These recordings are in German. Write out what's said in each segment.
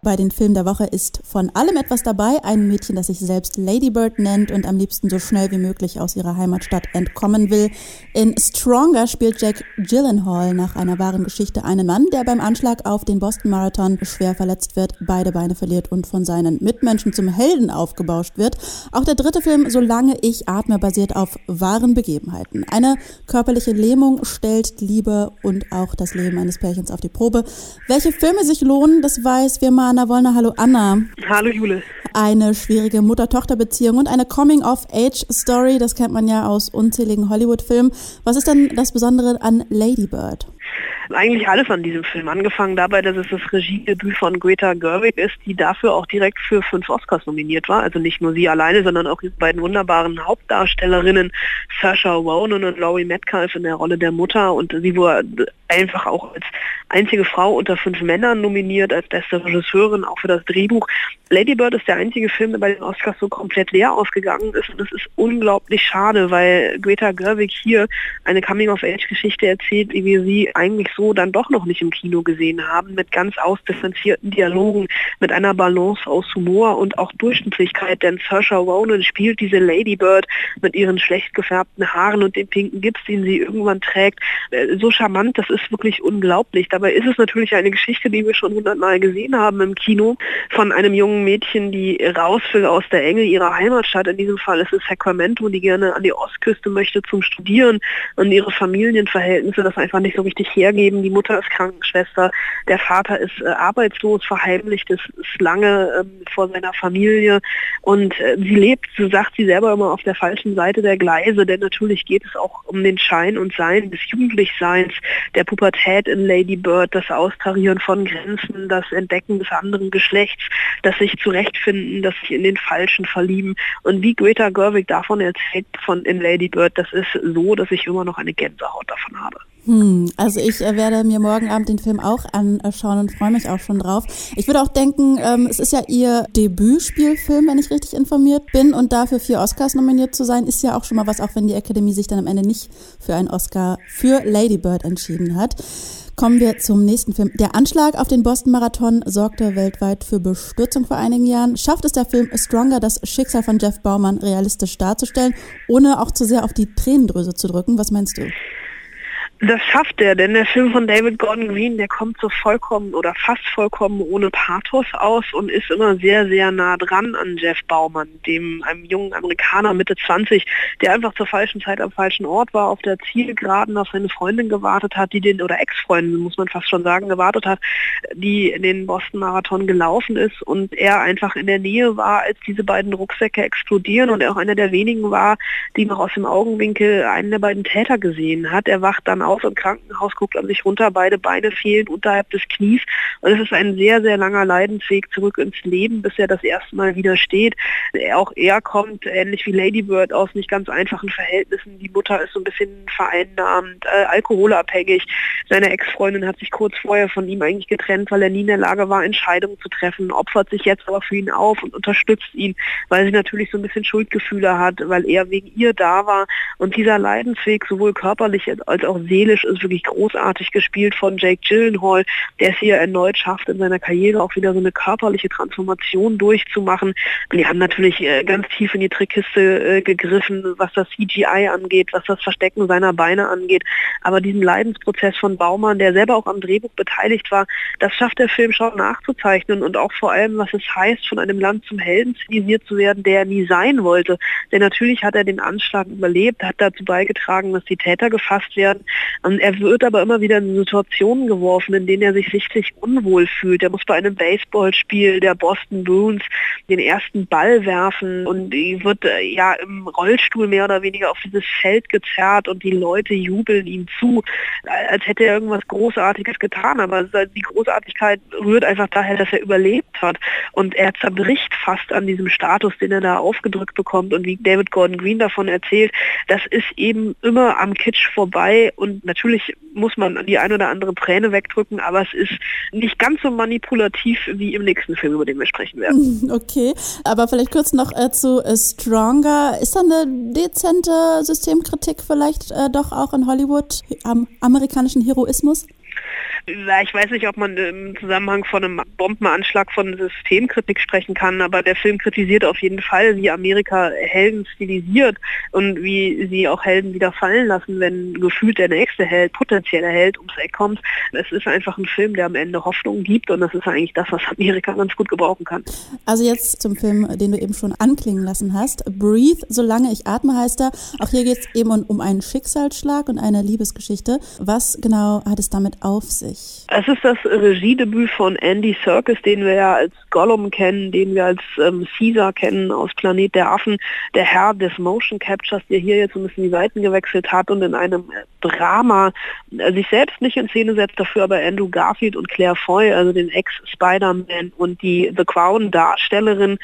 Bei den Filmen der Woche ist von allem etwas dabei. Ein Mädchen, das sich selbst Ladybird nennt und am liebsten so schnell wie möglich aus ihrer Heimatstadt entkommen will. In Stronger spielt Jack Gyllenhaal nach einer wahren Geschichte einen Mann, der beim Anschlag auf den Boston Marathon schwer verletzt wird, beide Beine verliert und von seinen Mitmenschen zum Helden aufgebauscht wird. Auch der dritte Film, Solange ich atme, basiert auf wahren Begebenheiten. Eine körperliche Lähmung stellt Liebe und auch das Leben eines Pärchens auf die Probe. Welche Filme sich lohnen, das weiß wir mal Anna Wollner. Hallo Anna. Hallo Jule. Eine schwierige Mutter-Tochter-Beziehung und eine Coming-of-Age-Story, das kennt man ja aus unzähligen Hollywood-Filmen. Was ist denn das Besondere an Lady Bird? Eigentlich alles an diesem Film. Angefangen dabei, dass es das Regiedebüt von Greta Gerwig ist, die dafür auch direkt für fünf Oscars nominiert war. Also nicht nur sie alleine, sondern auch die beiden wunderbaren Hauptdarstellerinnen Saoirse Ronan und Laurie Metcalf in der Rolle der Mutter. Und sie wurde einfach auch als einzige Frau unter fünf Männern nominiert, als beste Regisseurin, auch für das Drehbuch. Lady Bird ist der einzige Film, der bei den Oscars so komplett leer ausgegangen ist. Und das ist unglaublich schade, weil Greta Gerwig hier eine Coming-of-Age-Geschichte erzählt, wie wir sie eigentlich so dann doch noch nicht im Kino gesehen haben, mit ganz ausdifferenzierten Dialogen, mit einer Balance aus Humor und auch Durchschnittlichkeit, denn Saoirse Ronan spielt diese Lady Bird mit ihren schlecht gefärbten Haaren und dem pinken Gips, den sie irgendwann trägt, äh, so charmant, das ist wirklich unglaublich. Dabei ist es natürlich eine Geschichte, die wir schon hundertmal gesehen haben im Kino, von einem jungen Mädchen, die raus will aus der Enge ihrer Heimatstadt, in diesem Fall ist es Sacramento, die gerne an die Ostküste möchte zum Studieren und ihre Familienverhältnisse das einfach nicht so richtig hergeben Leben. Die Mutter ist Krankenschwester, der Vater ist äh, arbeitslos, verheimlicht ist, ist lange ähm, vor seiner Familie und äh, sie lebt, so sagt sie selber immer, auf der falschen Seite der Gleise, denn natürlich geht es auch um den Schein und Sein des Jugendlichseins, der Pubertät in Lady Bird, das Austarieren von Grenzen, das Entdecken des anderen Geschlechts, das sich zurechtfinden, das sich in den Falschen verlieben und wie Greta Gerwig davon erzählt von in Lady Bird, das ist so, dass ich immer noch eine Gänsehaut davon habe. Hm, also ich äh, werde mir morgen Abend den Film auch anschauen und freue mich auch schon drauf. Ich würde auch denken, ähm, es ist ja ihr Debütspielfilm, wenn ich richtig informiert bin. Und dafür vier Oscars nominiert zu sein, ist ja auch schon mal was, auch wenn die Akademie sich dann am Ende nicht für einen Oscar für Lady Bird entschieden hat. Kommen wir zum nächsten Film. Der Anschlag auf den Boston Marathon sorgte weltweit für Bestürzung vor einigen Jahren. Schafft es der Film Stronger, das Schicksal von Jeff Baumann realistisch darzustellen, ohne auch zu sehr auf die Tränendrüse zu drücken? Was meinst du? Das schafft er, denn der Film von David Gordon Green, der kommt so vollkommen oder fast vollkommen ohne Pathos aus und ist immer sehr, sehr nah dran an Jeff Baumann, dem einem jungen Amerikaner Mitte 20, der einfach zur falschen Zeit am falschen Ort war, auf der Zielgeraden auf seine Freundin gewartet hat, die den, oder Ex-Freundin, muss man fast schon sagen, gewartet hat, die den Boston-Marathon gelaufen ist und er einfach in der Nähe war, als diese beiden Rucksäcke explodieren und er auch einer der wenigen war, die noch aus dem Augenwinkel einen der beiden Täter gesehen hat. Er wacht dann auf im Krankenhaus, guckt an sich runter, beide Beine fehlen unterhalb des Knies. Und es ist ein sehr, sehr langer Leidensweg zurück ins Leben, bis er das erste Mal wieder steht. Auch er kommt, ähnlich wie Lady Bird, aus nicht ganz einfachen Verhältnissen. Die Mutter ist so ein bisschen vereinnahmt, äh, alkoholabhängig. Seine Ex-Freundin hat sich kurz vorher von ihm eigentlich getrennt, weil er nie in der Lage war, Entscheidungen zu treffen, opfert sich jetzt aber für ihn auf und unterstützt ihn, weil sie natürlich so ein bisschen Schuldgefühle hat, weil er wegen ihr da war. Und dieser Leidensweg, sowohl körperlich als auch seelisch, Seelisch ist wirklich großartig gespielt von Jake Gyllenhaal, der es hier erneut schafft, in seiner Karriere auch wieder so eine körperliche Transformation durchzumachen. Die haben natürlich äh, ganz tief in die Trickkiste äh, gegriffen, was das CGI angeht, was das Verstecken seiner Beine angeht. Aber diesen Leidensprozess von Baumann, der selber auch am Drehbuch beteiligt war, das schafft der Film schon nachzuzeichnen und auch vor allem, was es heißt, von einem Land zum Helden zivilisiert zu werden, der er nie sein wollte. Denn natürlich hat er den Anschlag überlebt, hat dazu beigetragen, dass die Täter gefasst werden. Und er wird aber immer wieder in Situationen geworfen, in denen er sich sichtlich unwohl fühlt. Er muss bei einem Baseballspiel der Boston Bruins den ersten Ball werfen und wird äh, ja im Rollstuhl mehr oder weniger auf dieses Feld gezerrt und die Leute jubeln ihm zu, als hätte er irgendwas Großartiges getan. Aber die Großartigkeit rührt einfach daher, dass er überlebt hat. Und er zerbricht fast an diesem Status, den er da aufgedrückt bekommt. Und wie David Gordon Green davon erzählt, das ist eben immer am Kitsch vorbei und natürlich muss man die ein oder andere Träne wegdrücken, aber es ist nicht ganz so manipulativ wie im nächsten Film, über den wir sprechen werden. Okay, aber vielleicht kurz noch äh, zu äh, Stronger. Ist da eine dezente Systemkritik vielleicht äh, doch auch in Hollywood am amerikanischen Heroismus? Ich weiß nicht, ob man im Zusammenhang von einem Bombenanschlag von Systemkritik sprechen kann, aber der Film kritisiert auf jeden Fall, wie Amerika Helden stilisiert und wie sie auch Helden wieder fallen lassen, wenn gefühlt der nächste Held, potenzielle Held ums Eck kommt. Es ist einfach ein Film, der am Ende Hoffnung gibt und das ist eigentlich das, was Amerika ganz gut gebrauchen kann. Also jetzt zum Film, den du eben schon anklingen lassen hast. Breathe, solange ich atme heißt er. Auch hier geht es eben um einen Schicksalsschlag und eine Liebesgeschichte. Was genau hat es damit auf sich? Es ist das Regiedebüt von Andy Serkis, den wir ja als Gollum kennen, den wir als ähm, Caesar kennen aus Planet der Affen, der Herr des Motion Captures, der hier jetzt ein bisschen die Seiten gewechselt hat und in einem Drama äh, sich selbst nicht in Szene setzt, dafür aber Andrew Garfield und Claire Foy, also den Ex-Spider-Man und die The Crown-Darstellerin,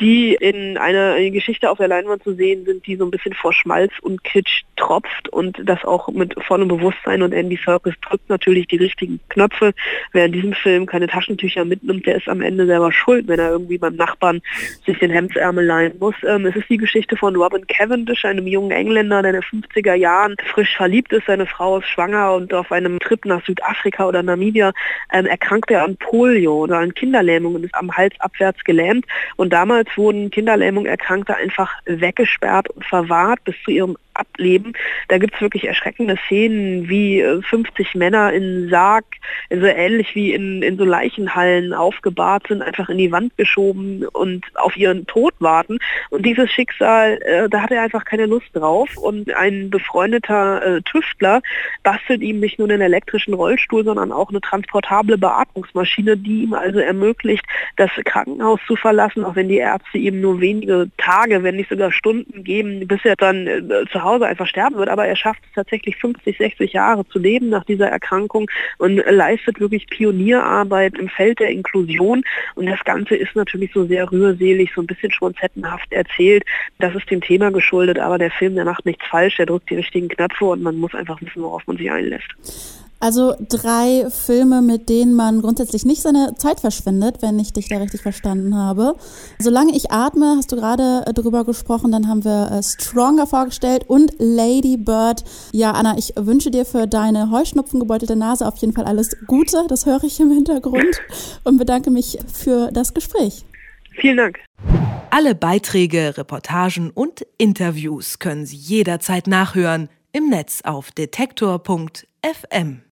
die in einer Geschichte auf der Leinwand zu sehen sind, die so ein bisschen vor Schmalz und Kitsch tropft und das auch mit vollem Bewusstsein. Und Andy Serkis drückt natürlich die richtigen Knöpfe. Wer in diesem Film keine Taschentücher mitnimmt, der ist am Ende selber schuld, wenn er irgendwie beim Nachbarn sich den Hemdsärmel leihen muss. Ähm, es ist die Geschichte von Robin Cavendish, einem jungen Engländer, der in den 50er Jahren frisch verliebt ist. Seine Frau ist schwanger und auf einem Trip nach Südafrika oder Namibia ähm, erkrankt er an Polio oder an Kinderlähmung und ist am Hals abwärts gelähmt. Und damals wurden Kinderlähmung Erkrankte einfach weggesperrt und verwahrt bis zu ihrem Ableben. Da gibt es wirklich erschreckende Szenen, wie 50 äh, Männer in Sarg, so ähnlich wie in, in so Leichenhallen aufgebahrt sind, einfach in die Wand geschoben und auf ihren Tod warten. Und dieses Schicksal, äh, da hat er einfach keine Lust drauf. Und ein befreundeter äh, Tüftler bastelt ihm nicht nur einen elektrischen Rollstuhl, sondern auch eine transportable Beatmungsmaschine, die ihm also ermöglicht, das Krankenhaus zu verlassen, auch wenn die Ärzte ihm nur wenige Tage, wenn nicht sogar Stunden geben, bis er dann äh, zu Hause einfach sterben wird, aber er schafft es tatsächlich 50, 60 Jahre zu leben nach dieser Erkrankung und leistet wirklich Pionierarbeit im Feld der Inklusion. Und das Ganze ist natürlich so sehr rührselig, so ein bisschen schmonzettenhaft erzählt. Das ist dem Thema geschuldet, aber der Film, der macht nichts falsch, der drückt die richtigen Knöpfe und man muss einfach wissen, worauf man sich einlässt. Also drei Filme, mit denen man grundsätzlich nicht seine Zeit verschwendet, wenn ich dich da richtig verstanden habe. Solange ich atme, hast du gerade äh, drüber gesprochen, dann haben wir äh, Stronger vorgestellt und Lady Bird. Ja, Anna, ich wünsche dir für deine heuschnupfengebeutelte Nase auf jeden Fall alles Gute, das höre ich im Hintergrund und bedanke mich für das Gespräch. Vielen Dank. Alle Beiträge, Reportagen und Interviews können Sie jederzeit nachhören im Netz auf detektor.fm.